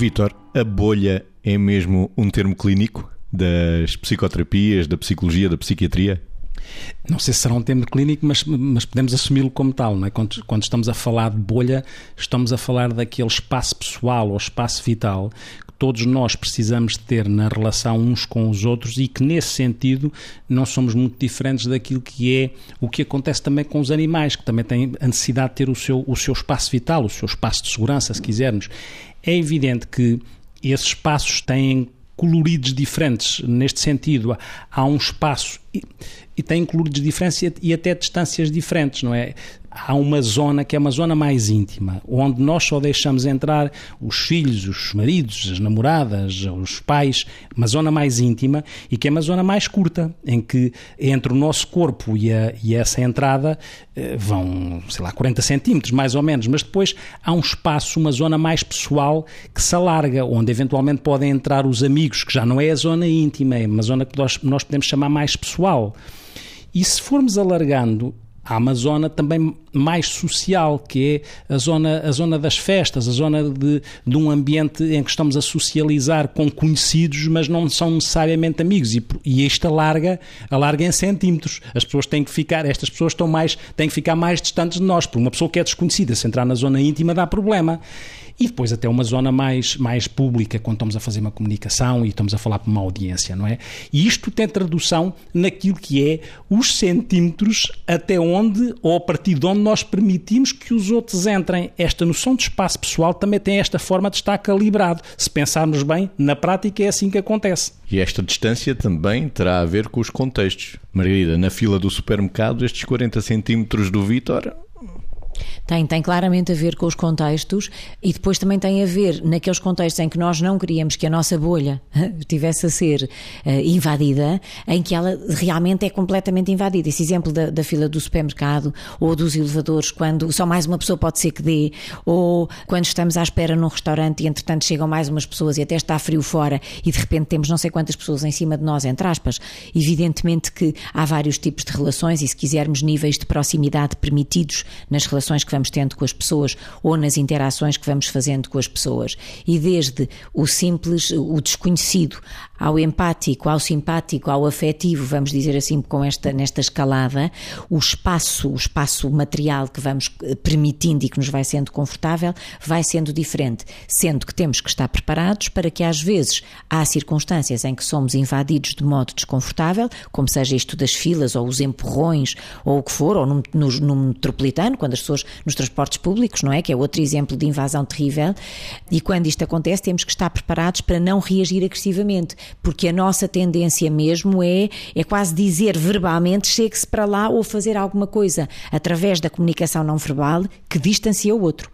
Vítor, a bolha é mesmo um termo clínico das psicoterapias, da psicologia, da psiquiatria? Não sei se será um termo clínico, mas, mas podemos assumi-lo como tal. Não é? quando, quando estamos a falar de bolha, estamos a falar daquele espaço pessoal ou espaço vital que todos nós precisamos ter na relação uns com os outros e que, nesse sentido, não somos muito diferentes daquilo que é o que acontece também com os animais, que também têm a necessidade de ter o seu, o seu espaço vital, o seu espaço de segurança, se quisermos. É evidente que esses espaços têm coloridos diferentes neste sentido. Há um espaço e, e tem coloridos diferentes e até distâncias diferentes, não é? Há uma zona que é uma zona mais íntima, onde nós só deixamos entrar os filhos, os maridos, as namoradas, os pais, uma zona mais íntima e que é uma zona mais curta, em que entre o nosso corpo e, a, e essa entrada eh, vão, sei lá, 40 centímetros, mais ou menos, mas depois há um espaço, uma zona mais pessoal que se alarga, onde eventualmente podem entrar os amigos, que já não é a zona íntima, é uma zona que nós, nós podemos chamar mais pessoal. E se formos alargando Há uma zona também mais social, que é a zona, a zona das festas, a zona de, de um ambiente em que estamos a socializar com conhecidos, mas não são necessariamente amigos. E, e isto alarga, alarga em centímetros. As pessoas têm que ficar, estas pessoas estão mais, têm que ficar mais distantes de nós. Por uma pessoa que é desconhecida, se entrar na zona íntima dá problema e depois até uma zona mais, mais pública, quando estamos a fazer uma comunicação e estamos a falar para uma audiência, não é? E isto tem tradução naquilo que é os centímetros até onde ou a partir de onde nós permitimos que os outros entrem. Esta noção de espaço pessoal também tem esta forma de estar calibrado. Se pensarmos bem, na prática é assim que acontece. E esta distância também terá a ver com os contextos. Margarida, na fila do supermercado, estes 40 centímetros do Vítor tem, tem claramente a ver com os contextos e depois também tem a ver naqueles contextos em que nós não queríamos que a nossa bolha tivesse a ser uh, invadida, em que ela realmente é completamente invadida. Esse exemplo da, da, fila do supermercado ou dos elevadores, quando só mais uma pessoa pode ser que dê, ou quando estamos à espera num restaurante e entretanto chegam mais umas pessoas e até está frio fora e de repente temos não sei quantas pessoas em cima de nós, entre aspas. Evidentemente que há vários tipos de relações e se quisermos níveis de proximidade permitidos nas relações que vamos tendo com as pessoas ou nas interações que vamos fazendo com as pessoas. E desde o simples, o desconhecido, ao empático, ao simpático, ao afetivo, vamos dizer assim, com esta, nesta escalada, o espaço, o espaço material que vamos eh, permitindo e que nos vai sendo confortável, vai sendo diferente, sendo que temos que estar preparados para que às vezes há circunstâncias em que somos invadidos de modo desconfortável, como seja isto das filas ou os empurrões ou o que for, ou no, no, no metropolitano, quando as pessoas nos transportes públicos, não é? Que é outro exemplo de invasão terrível. E quando isto acontece, temos que estar preparados para não reagir agressivamente porque a nossa tendência mesmo é, é quase dizer verbalmente chegue-se para lá ou fazer alguma coisa através da comunicação não verbal que distancia o outro.